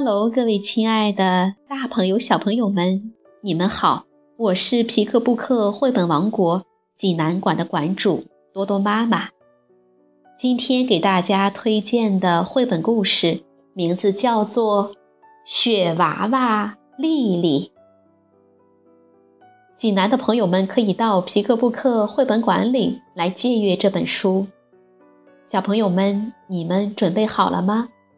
Hello，各位亲爱的大朋友、小朋友们，你们好！我是皮克布克绘本王国济南馆的馆主多多妈妈。今天给大家推荐的绘本故事名字叫做《雪娃娃丽丽》。济南的朋友们可以到皮克布克绘本馆里来借阅这本书。小朋友们，你们准备好了吗？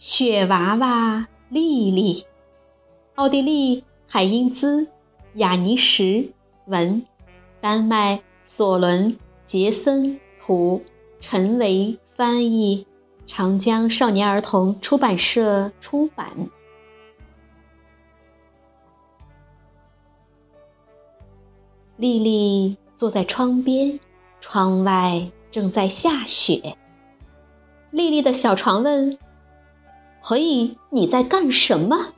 雪娃娃丽丽，奥地利海因兹·雅尼什文，丹麦索伦·杰森图，陈维翻译，长江少年儿童出版社出版。丽丽坐在窗边，窗外正在下雪。丽丽的小床问。嘿，你在干什么？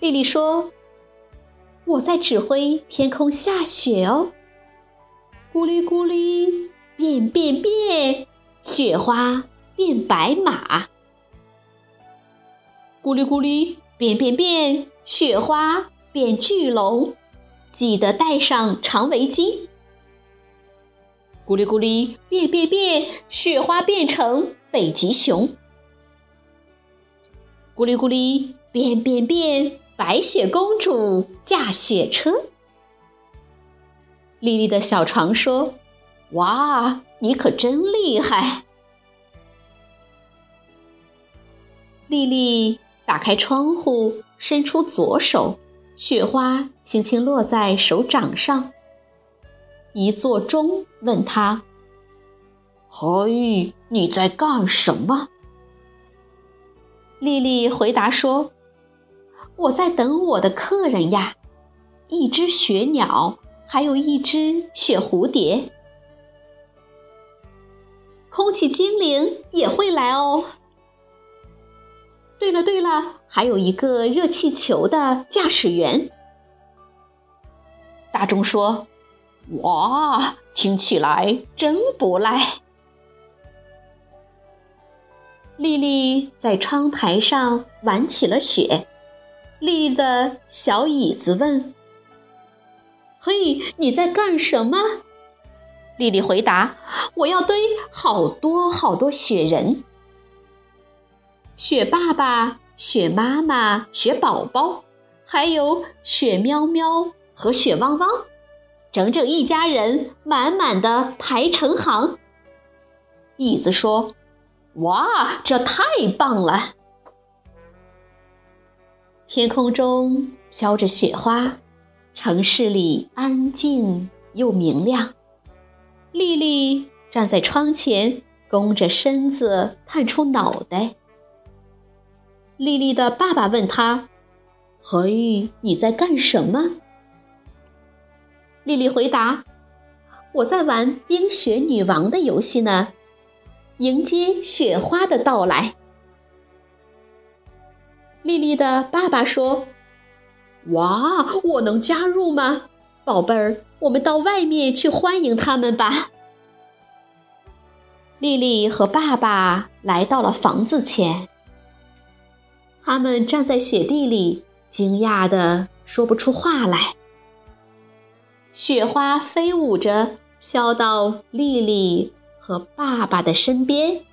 丽丽说：“我在指挥天空下雪哦。”咕哩咕哩，变变变，雪花变白马。咕哩咕哩，变变变，雪花变巨龙。记得戴上长围巾。咕哩咕哩，变变变，雪花变成北极熊。咕哩咕哩，变变变！白雪公主驾雪车。丽丽的小床说：“哇，你可真厉害！”丽丽打开窗户，伸出左手，雪花轻轻落在手掌上。一座钟问她：“嘿，你在干什么？”丽丽回答说：“我在等我的客人呀，一只雪鸟，还有一只雪蝴蝶，空气精灵也会来哦。对了对了，还有一个热气球的驾驶员。”大钟说：“哇，听起来真不赖。”丽丽在窗台上玩起了雪。丽丽的小椅子问：“嘿，你在干什么？”丽丽回答：“我要堆好多好多雪人。雪爸爸、雪妈妈、雪宝宝，还有雪喵喵和雪汪汪，整整一家人满满的排成行。”椅子说。哇，这太棒了！天空中飘着雪花，城市里安静又明亮。丽丽站在窗前，弓着身子，探出脑袋。丽丽的爸爸问她：“嘿，你在干什么？”丽丽回答：“我在玩冰雪女王的游戏呢。”迎接雪花的到来，丽丽的爸爸说：“哇，我能加入吗，宝贝儿？我们到外面去欢迎他们吧。”丽丽和爸爸来到了房子前，他们站在雪地里，惊讶的说不出话来。雪花飞舞着飘到丽丽。和爸爸的身边，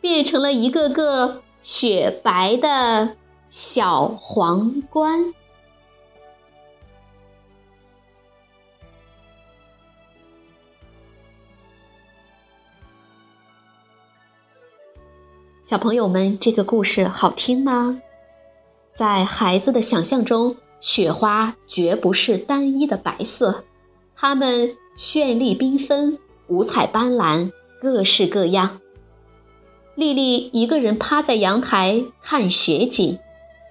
变成了一个个雪白的小皇冠。小朋友们，这个故事好听吗？在孩子的想象中，雪花绝不是单一的白色，它们绚丽缤纷、五彩斑斓。各式各样。丽丽一个人趴在阳台看雪景，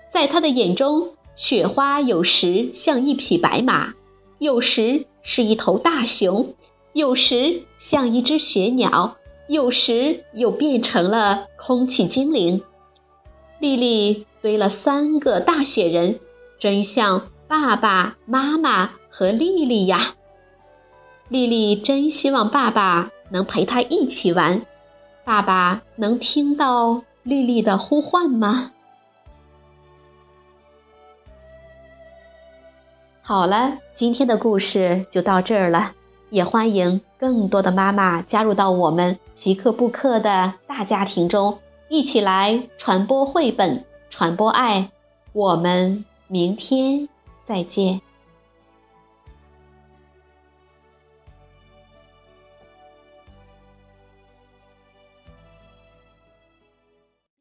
在她的眼中，雪花有时像一匹白马，有时是一头大熊，有时像一只雪鸟，有时又变成了空气精灵。丽丽堆了三个大雪人，真像爸爸妈妈和丽丽呀！丽丽真希望爸爸能陪他一起玩。爸爸能听到丽丽的呼唤吗？好了，今天的故事就到这儿了。也欢迎更多的妈妈加入到我们皮克布克的大家庭中，一起来传播绘本，传播爱。我们明天再见。